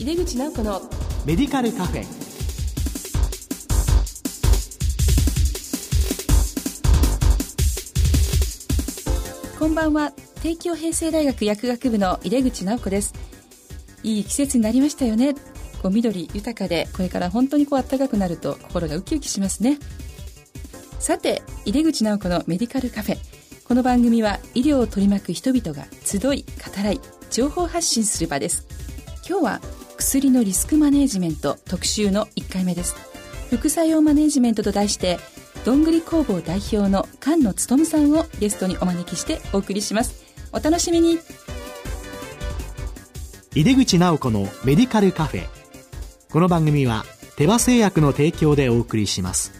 井出口直子のメディカルカフェ。こんばんは。帝京平成大学薬学部の井出口直子です。いい季節になりましたよね。こう緑豊かでこれから本当にこう暖かくなると心がウキウキしますね。さて井出口直子のメディカルカフェ。この番組は医療を取り巻く人々が集い語らい情報発信する場です。今日は薬のリスクマネジメント特集の1回目です。副作用マネジメントと題してどんぐり工房代表の菅野勉さんをゲストにお招きしてお送りします。お楽しみに。井出口直子のメディカルカフェ。この番組は手羽製薬の提供でお送りします。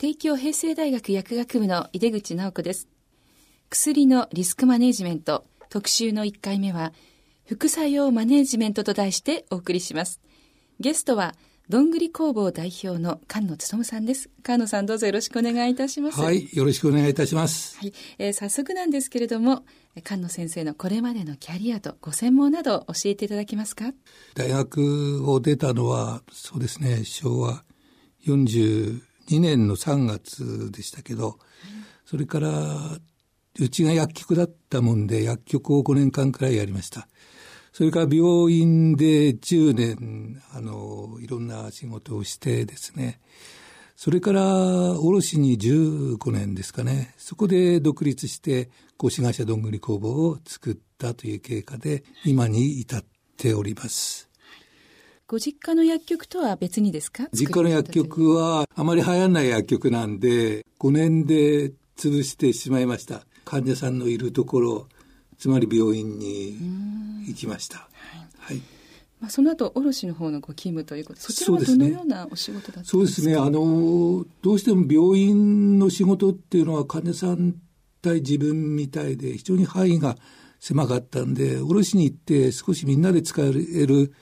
帝京平成大学薬学部の井出口直子です薬のリスクマネジメント特集の1回目は副作用マネジメントと題してお送りしますゲストはどんぐり工房代表の菅野勉さんです。菅野さんどうぞよろしくお願いいたします。はい、よろしくお願いいたします。はい、えー、早速なんですけれども、菅野先生のこれまでのキャリアとご専門など教えていただけますか？大学を出たのは、そうですね、昭和42 2年の3月でしたけど、それから、うちが薬局だったもんで、薬局を5年間くらいやりました。それから病院で10年、あの、いろんな仕事をしてですね、それから卸に15年ですかね、そこで独立して、合資会社どんぐり工房を作ったという経過で、今に至っております。ご実家の薬局とは別にですか？実家の薬局はあまり流行らない薬局なんで、5年で潰してしまいました。患者さんのいるところ、つまり病院に行きました。はい。はい、まあ、その後、卸の方のご勤務ということで、そちらはどのようなお仕事だったんですか？そうですね。あの、どうしても病院の仕事っていうのは患者さん対自分みたいで非常に範囲が狭かったんで、卸に行って少しみんなで使える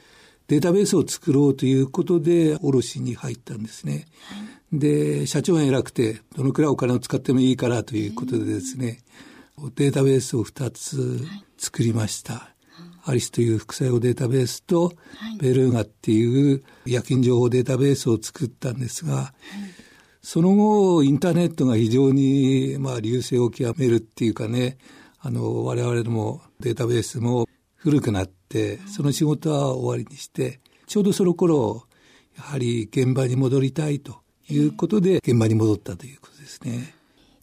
データベースを作ろうということで卸に入ったんですね。はい、で、社長が偉くて、どのくらいお金を使ってもいいからということでですね、データベースを2つ作りました。はいアリスという副作用データベースと、ベルーガっていう薬品情報データベースを作ったんですが、その後、インターネットが非常に、まあ、流星を極めるっていうかね、あの、我々のもデータベースも古くなって、その仕事は終わりにして、ちょうどその頃、やはり現場に戻りたいということで、現場に戻ったということですね。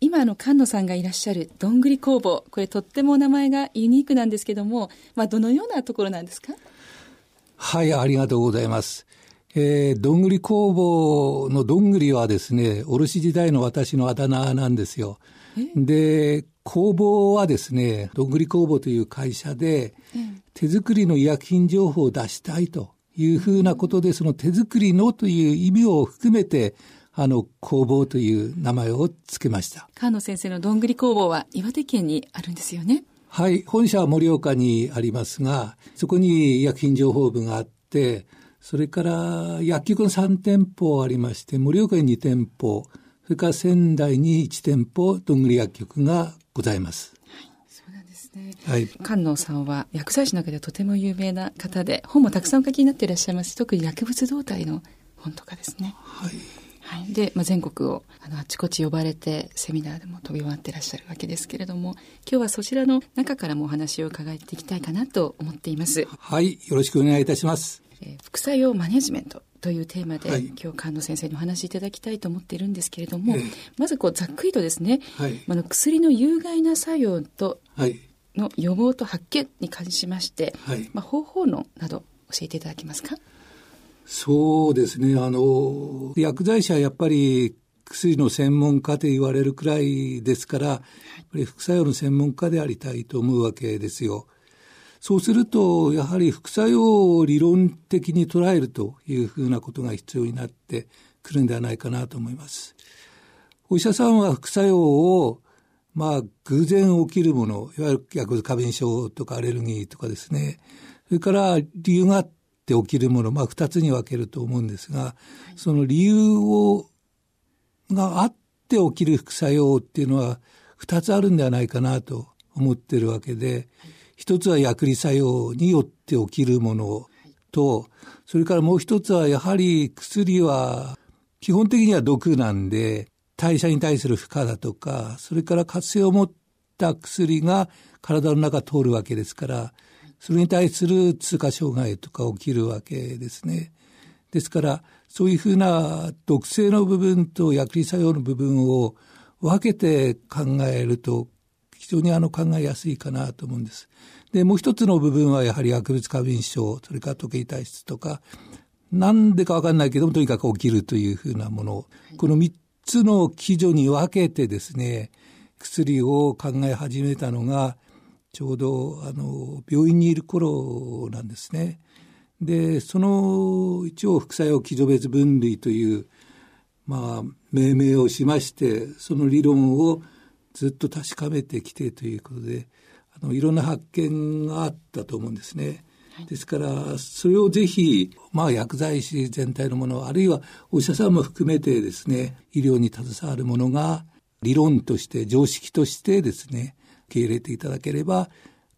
今あの菅野さんがいらっしゃるどんぐり工房これとっても名前がユニークなんですけども、まあ、どのようなところなんですか？はいありがとうございます。えー、どんぐり工房のどんぐりはですね卸時代の私のあだ名なんですよ。で工房はですねどんぐり工房という会社で手作りの医薬品情報を出したいというふうなことでその手作りのという意味を含めてあの、工房という名前を付けました。河野先生のどんぐり工房は岩手県にあるんですよね。はい。本社は盛岡にありますが、そこに医薬品情報部があって、それから薬局の3店舗ありまして、盛岡に2店舗、それから仙台に1店舗、どんぐり薬局がございます。はい、そうなんですね。はい。菅野さんは薬剤師の中ではとても有名な方で、本もたくさんお書きになっていらっしゃいます。特に薬物動態の本とかですね。はい。はい、で、まあ、全国をあのあちこち呼ばれてセミナーでも飛び回ってらっしゃるわけですけれども今日はそちらの中からもお話を伺っていきたいかなと思っていますはいよろしくお願いいたします、えー、副作用マネジメントというテーマで、はい、今日菅野先生にお話しいただきたいと思っているんですけれども、えー、まずこうざっくりとですね、はい、あの薬の有害な作用との予防と発見に関しまして、はい、まあ、方法論など教えていただけますか？そうですね。あの、薬剤師はやっぱり薬の専門家と言われるくらいですから、やっぱり副作用の専門家でありたいと思うわけですよ。そうすると、やはり副作用を理論的に捉えるというふうなことが必要になってくるんではないかなと思います。お医者さんは副作用を、まあ、偶然起きるもの、いわゆる薬物過敏症とかアレルギーとかですね、それから理由があって起きるもの、まあ、二つに分けると思うんですが、その理由を、があって起きる副作用っていうのは二つあるんではないかなと思ってるわけで、一つは薬理作用によって起きるものと、それからもう一つはやはり薬は基本的には毒なんで、代謝に対する負荷だとか、それから活性を持った薬が体の中通るわけですから、それに対する通過障害とか起きるわけですね。ですから、そういうふうな毒性の部分と薬理作用の部分を分けて考えると、非常にあの考えやすいかなと思うんです。で、もう一つの部分はやはり薬物過敏症、それから時計体質とか、なんでかわかんないけども、とにかく起きるというふうなものを、この三つの基準に分けてですね、薬を考え始めたのが、ちょうどあの病院にいる頃なんですね。でその一応副作用基準別分類というまあ命名をしましてその理論をずっと確かめてきてということであのいろんな発見があったと思うんですね。ですから、それをぜひ、まあ、薬剤師全体のもの、あるいはお医者さんも含めてですね、医療に携わるものが、理論として、常識としてですね、受け入れていただければ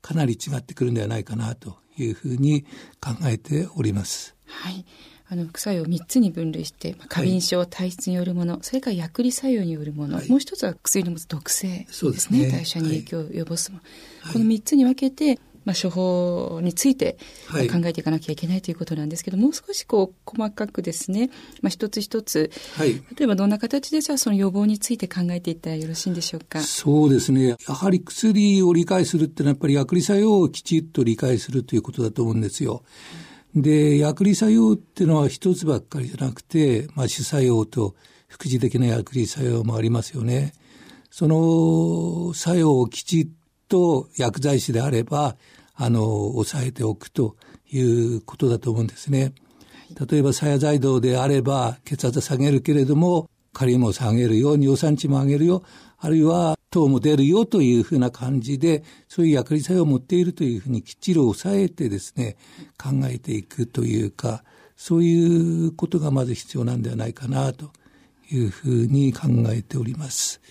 かなり違ってくるんではないかなというふうに考えております。はい。あの副作用を3つに分類して、まあ、過敏症、はい、体質によるものそれから薬理作用によるもの、はい、もう一つは薬の持つ毒性ですね、ね、代謝に影響を及ぼすもの、はい、この3つに分けてまあ、処方について考えていかなきゃいけないということなんですけど、もう少しこう細かくですね、まあ、一つ一つ、はい、例えばどんな形でじゃあその予防について考えていったらよろしいんでしょうか？そうですね。やはり薬を理解するってのはやっぱり薬理作用をきちっと理解するということだと思うんですよ。で、薬理作用っていうのは一つばっかりじゃなくて、まあ、主作用と副次的な薬理作用もありますよね。その作用をきちっと薬剤師であれば、あの、抑えておくということだと思うんですね。例えば、鞘剤道であれば、血圧下げるけれども、カリウムを下げるよ、尿酸値も上げるよ、あるいは糖も出るよというふうな感じで、そういう薬理作用を持っているというふうにきっちり抑えてですね、考えていくというか、そういうことがまず必要なんではないかなというふうに考えております。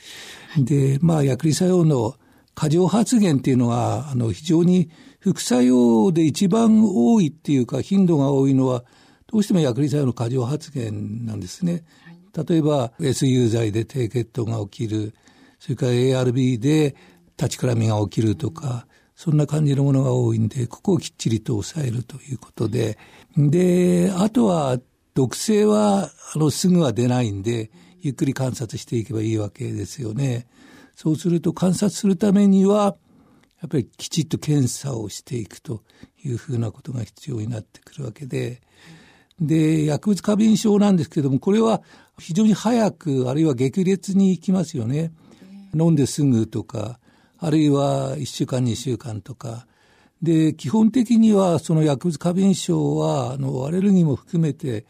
で、まあ、薬理作用の過剰発現っていうのは、あの、非常に副作用で一番多いっていうか、頻度が多いのは、どうしても薬理作用の過剰発現なんですね。例えば、SU 剤で低血糖が起きる、それから ARB で立ちくらみが起きるとか、そんな感じのものが多いんで、ここをきっちりと抑えるということで、で、あとは、毒性は、あの、すぐは出ないんで、ゆっくり観察していけばいいわけですよね。そうすると観察するためには、やっぱりきちっと検査をしていくというふうなことが必要になってくるわけで、で、薬物過敏症なんですけども、これは非常に早く、あるいは激烈に行きますよね。飲んですぐとか、あるいは1週間、2週間とか。で、基本的にはその薬物過敏症は、あの、アレルギーも含めて、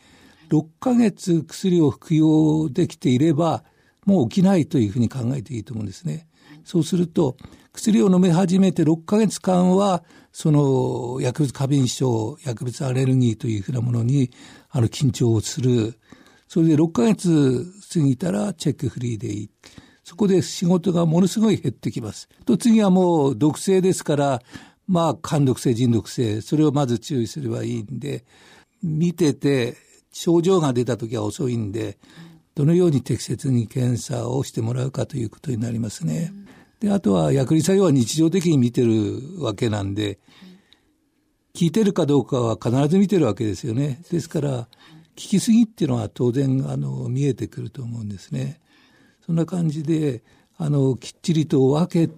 6ヶ月薬を服用できていれば、もう起きないというふうに考えていいと思うんですね。そうすると、薬を飲み始めて6ヶ月間は、その薬物過敏症、薬物アレルギーというふうなものに、あの、緊張をする。それで6ヶ月過ぎたらチェックフリーでいい。そこで仕事がものすごい減ってきます。と、次はもう毒性ですから、まあ、肝毒性、腎毒性、それをまず注意すればいいんで、見てて、症状が出た時は遅いんで、どのように適切に検査をしてもらうかということになりますね。で、あとは薬理作用は日常的に見てるわけなんで、聞いてるかどうかは必ず見てるわけですよね。ですから、聞きすぎっていうのは当然、あの、見えてくると思うんですね。そんな感じで、あの、きっちりと分け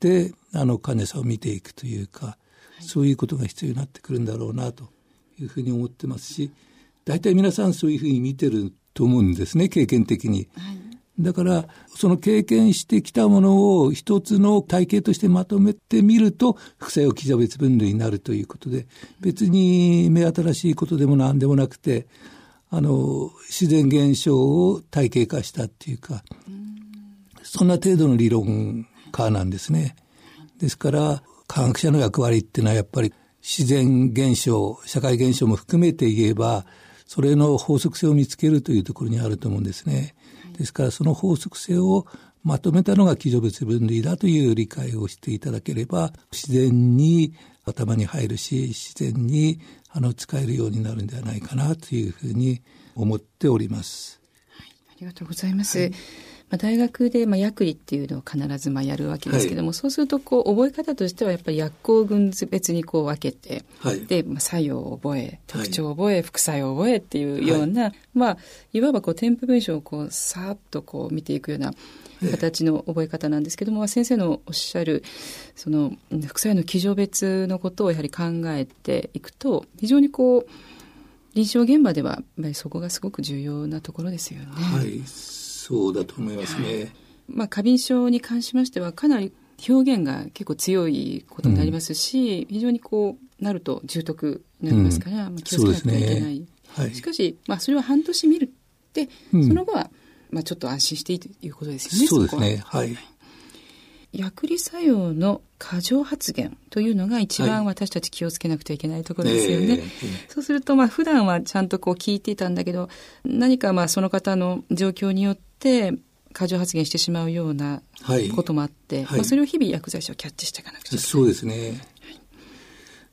て、あの、患者さんを見ていくというか、そういうことが必要になってくるんだろうな、というふうに思ってますし、大体皆さんそういうふうに見てると思うんですね、経験的に。だから、その経験してきたものを一つの体系としてまとめてみると、副作用基準別分類になるということで、別に目新しいことでも何でもなくて、あの、自然現象を体系化したっていうか、そんな程度の理論家なんですね。ですから、科学者の役割っていうのはやっぱり自然現象、社会現象も含めて言えば、それの法則性を見つけるというところにあると思うんですね。ですからその法則性をまとめたのが基準別分類だという理解をしていただければ、自然に頭に入るし、自然にあの使えるようになるんではないかなというふうに思っております。はい、ありがとうございます。はいまあ、大学で、まあ、薬理っていうのを必ずまあやるわけですけども、はい、そうするとこう覚え方としてはやっぱり薬効群別にこう分けて、はい、で、まあ、作用を覚え特徴を覚え、はい、副作用を覚えっていうような、まあいわばこう添付文章をこうさーっとこう見ていくような形の覚え方なんですけども、先生のおっしゃるその副作用の基準別のことをやはり考えていくと非常にこう臨床現場ではそこがすごく重要なところですよね。はいそうだと思いますね。はい、まあ、過敏症に関しましては、かなり表現が結構強いことになりますし、うん、非常にこう、なると重篤になりますから、うん、まあ、気をつけなくてはいけない。ねはい、しかし、まあ、それは半年見るって、その後は、まあ、ちょっと安心していいということですよね。そうですね。はい。薬理作用の過剰発言というのが一番私たち気をつけなくてはいけないところですよね。はいえー、そうすると、まあ普段はちゃんとこう聞いていたんだけど、何かまあその方の状況によって過剰発言してしまうようなこともあって、はい、まあ、それを日々薬剤師はキャッチしていかなくちゃ。いけない。そうですね。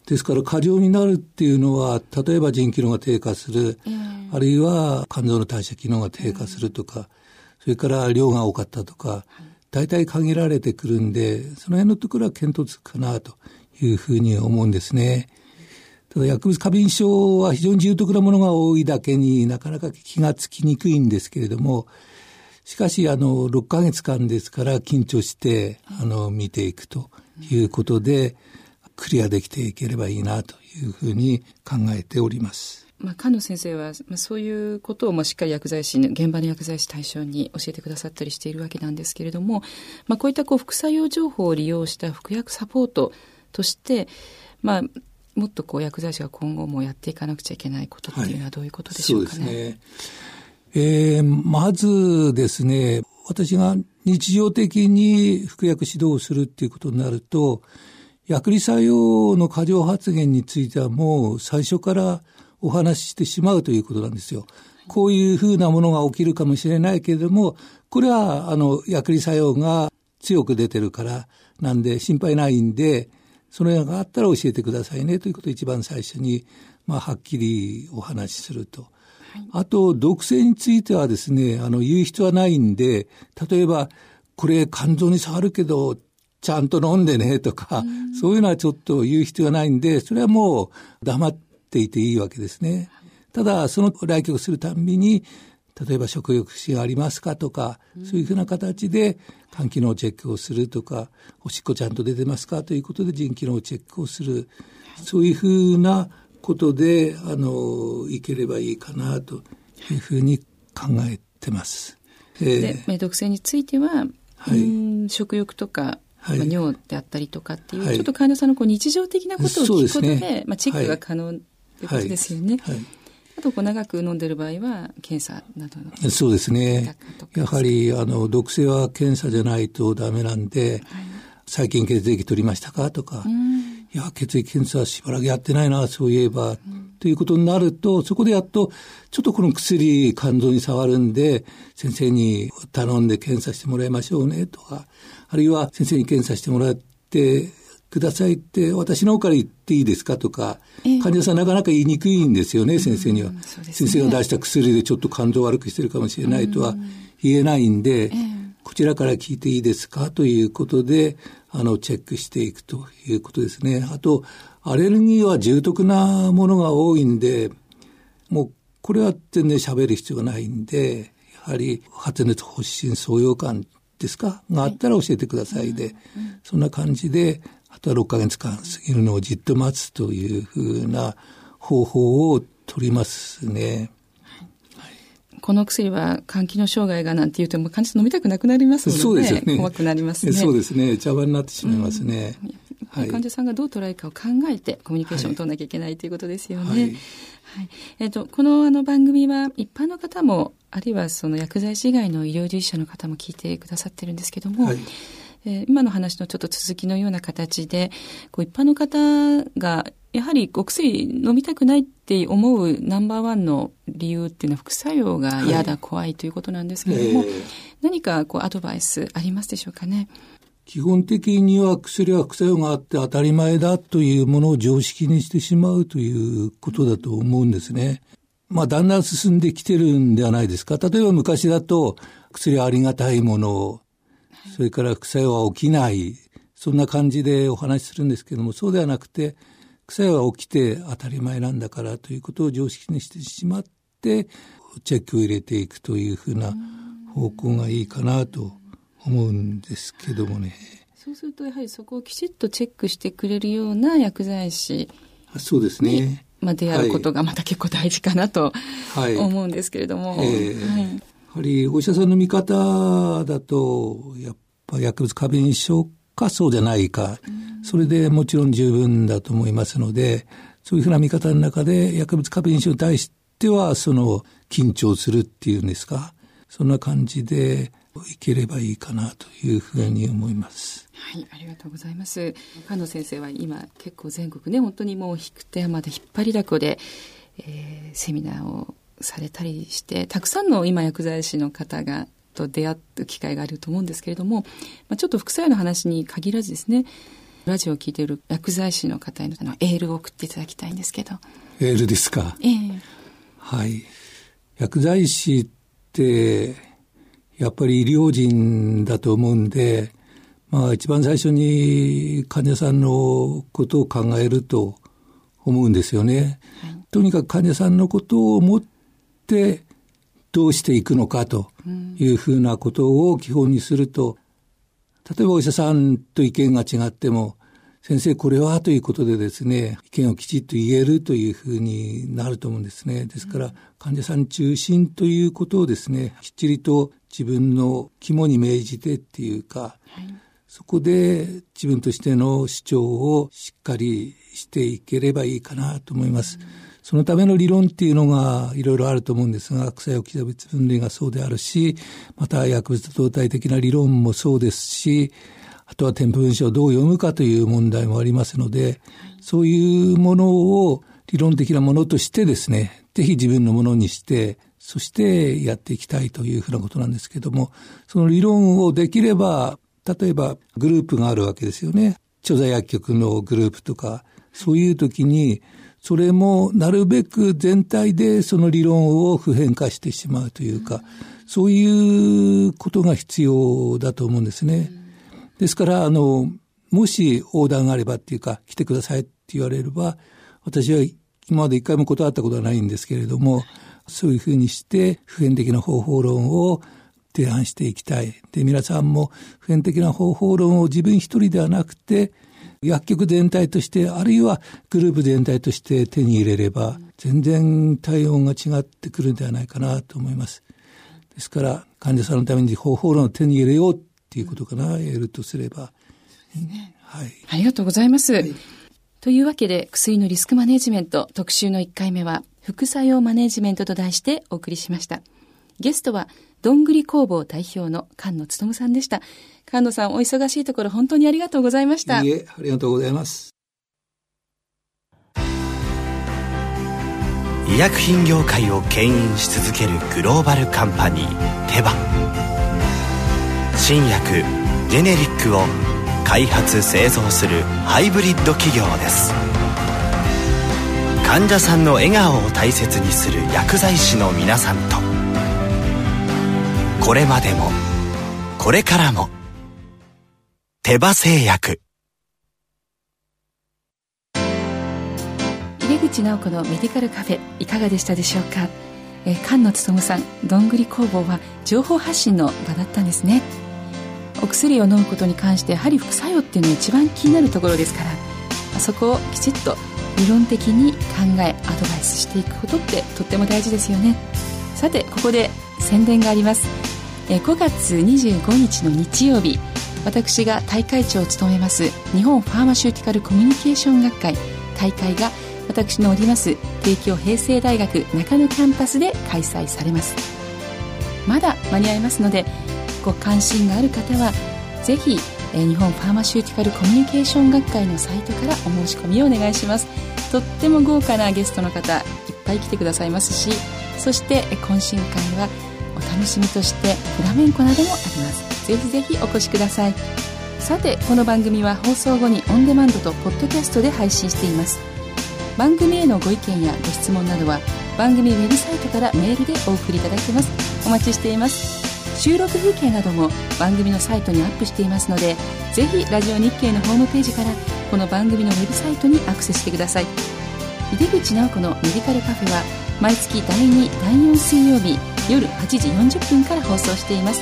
ですから過剰になるっていうのは、例えば腎機能が低下する、えー、あるいは肝臓の代謝機能が低下するとか、それから量が多かったとか、大体限られてくるんで、その辺のところは検討つくかなというふうに思うんですね。ただ薬物過敏症は非常に重篤なものが多いだけになかなか気がつきにくいんですけれども、しかし、あの、6ヶ月間ですから緊張して、あの、見ていくということで、クリアできていければいいなというふうに考えております。まあ、菅野先生は、まあ、そういうことをもしっかり薬剤師現場の薬剤師対象に教えてくださったりしているわけなんですけれども、まあ、こういったこう副作用情報を利用した服薬サポートとして、まあ、もっとこう薬剤師が今後もやっていかなくちゃいけないことっていうのはどういうことでしょうかね。はい。えー、まずですね、私が日常的に服薬指導をするっていうことになると、薬理作用の過剰発言についてはもう最初からお話ししてしまうということなんですよ。こういうふうなものが起きるかもしれないけれども、これは、あの、薬理作用が強く出てるから、なんで心配ないんで、そのようがあったら教えてくださいねということを一番最初に、まあ、はっきりお話しすると。あと、毒性についてはですね、あの、言う必要はないんで、例えば、これ肝臓に触るけど、ちゃんと飲んでねとか、そういうのはちょっと言う必要はないんで、それはもう黙っていていいわけですね。ただ、その来局するたんびに、例えば食欲不振がありますかとか、そういうふうな形で肝機能チェックをするとか、おしっこちゃんと出てますかということで腎機能チェックをする。そういうふうなことで、あの、いければいいかなというふうに考えてます。えー、で、毒性については、はい、食欲とか、はい、まあ、尿であったりとかっていう、はい、ちょっと患者さんのこう日常的なことを聞くことで、ね、まあ、チェックが可能ということですよね。はい。あと、こう長く飲んでる場合は、検査などの。そうですね。やはり、あの、毒性は検査じゃないとダメなんで、最近血液取りましたか？とか、いや、血液検査しばらくやってないな、そういえば、ということになると、そこでやっと、ちょっとこの薬、肝臓に触るんで、先生に頼んで検査してもらいましょうね、とか、あるいは先生に検査してもらってくださいって、私の方から言っていいですかとか、えー、患者さんなかなか言いにくいんですよね、先生には、ね、先生が出した薬でちょっと肝臓悪くしてるかもしれないとは言えないんで、えーこちらから聞いていいですかということで、あの、チェックしていくということですね。あと、アレルギーは重篤なものが多いんで、もう、これは全然喋る必要がないんで、やはり発熱発疹創用感ですか？があったら教えてくださいで、そんな感じで、あとは6ヶ月間過ぎるのをじっと待つというふうな方法を取りますね。この薬は肝機能障害がなんて言うともう患者さん飲みたくなくなりますので、ね、そうですよね。怖くなりますね。そうですね。茶番になってしまいますね。うん、はい、患者さんがどう捉えるかを考えてコミュニケーションを取らなきゃいけないということですよね。はい、はい、えっ、ー、と、このあの番組は一般の方も、あるいはその薬剤師以外の医療従事者の方も聞いてくださってるんですけども、はいえー、今の話のちょっと続きのような形で、こう一般の方がやはりお薬飲みたくないって思うナンバーワンの理由っていうのは副作用が嫌だ、はい、怖いということなんですけれども、えー、何かこうアドバイスありますでしょうかね？基本的には薬は副作用があって当たり前だというものを常識にしてしまうということだと思うんですね。まあだんだん進んできてるんではないですか。例えば昔だと薬はありがたいもの、それから副作用は起きない、そんな感じでお話しするんですけども、そうではなくて、副作用は起きて当たり前なんだからということを常識にしてしまって、チェックを入れていくというふうな方向がいいかなと思うんですけどもね。そうするとやはりそこをきちっとチェックしてくれるような薬剤師そうですね。まあ、出会うことがまた結構大事かなと思うんですけれども。はい、えーはい、やはりお医者さんの見方だと、やっぱ薬物過敏症かそうじゃないか、それでもちろん十分だと思いますので、そういうふうな見方の中で薬物過敏症に対しては、その緊張するっていうんですか、そんな感じでいければいいかなというふうに思います。はい、ありがとうございます。菅野先生は今結構全国ね、本当にもう引く手まで引っ張りだこで、えー、セミナーをされたりして、たくさんの今薬剤師の方がと出会う機会があると思うんですけれども、まあ、ちょっと副作用の話に限らずですね、ラジオを聞いている薬剤師の方へのエールを送っていただきたいんですけど。エールですか？ええー、はい。薬剤師って、やっぱり医療人だと思うんで、まあ一番最初に患者さんのことを考えると思うんですよね。はい、とにかく患者さんのことを思ってどうしていくのかというふうなことを基本にすると、例えばお医者さんと意見が違っても、先生これはということでですね、意見をきちっと言えるというふうになると思うんですね。ですから、患者さん中心ということをですね、きっちりと自分の肝に銘じてっていうか、はい、そこで自分としての主張をしっかりしていければいいかなと思います。そのための理論っていうのがいろいろあると思うんですが、草用基別分類がそうであるし、また薬物動態的な理論もそうですし、あとは添付文書をどう読むかという問題もありますので、そういうものを理論的なものとしてですね、ぜひ自分のものにして、そしてやっていきたいというふうなことなんですけども、その理論をできれば、例えばグループがあるわけですよね。著在薬局のグループとか、そういう時に、それもなるべく全体でその理論を普遍化してしまうというか、そういうことが必要だと思うんですね。ですから、あの、もしオーダーがあればっていうか、来てくださいって言われれば、私は今まで一回も断ったことはないんですけれども、そういうふうにして普遍的な方法論を提案していきたい。で、皆さんも普遍的な方法論を自分一人ではなくて、薬局全体として、あるいはグループ全体として手に入れれば、全然対応が違ってくるんではないかなと思います。ですから、患者さんのために方法論を手に入れようっていうことかな、やるとすれば。はい。ありがとうございます。はいというわけで、薬のリスクマネジメント特集の1回目は、副作用マネジメントと題してお送りしました。ゲストは、どんぐり工房代表の菅野努さんでした。菅野さん、お忙しいところ本当にありがとうございました。いえ、ありがとうございます。医薬品業界を牽引し続けるグローバルカンパニー、テバ。新薬、ジェネリックを開発製造するハイブリッド企業です患者さんの笑顔を大切にする薬剤師の皆さんとこれまでも。これからも。手羽製薬。入口直子のメディカルカフェいかがでしたでしょうか？え菅野勉さんどんぐり工房は情報発信の場だったんですね。お薬を飲むことに関してやはり副作用っていうのが一番気になるところですからそこをきちっと理論的に考えアドバイスしていくことってとっても大事ですよね。さてここで宣伝があります。5月25日の日曜日私が大会長を務めます日本ファーマシューティカルコミュニケーション学会大会が私のおります帝京平成大学中野キャンパスで開催されます。まだ間に合いますのでご関心がある方はぜひ日本ファーマシューティカルコミュニケーション学会のサイトからお申し込みをお願いします。とっても豪華なゲストの方いっぱい来てくださいますしそして懇親会は楽しみとしてフラメンコなどもあります。ぜひぜひお越しください。さてこの番組は放送後にオンデマンドとポッドキャストで配信しています。番組へのご意見やご質問などは番組ウェブサイトからメールでお送りいただけます。お待ちしています。収録風景なども番組のサイトにアップしていますのでぜひラジオ日経のホームページからこの番組のウェブサイトにアクセスしてください。井出口直子のメディカルカフェは毎月第2第4水曜日夜8時40分から放送しています。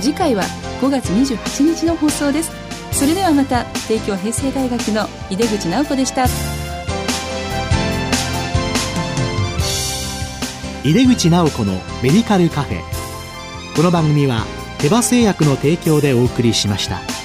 次回は5月28日の放送です。それではまた帝京平成大学の井出口直子でした。井出口直子のメディカルカフェ。この番組は手羽製薬の提供でお送りしました。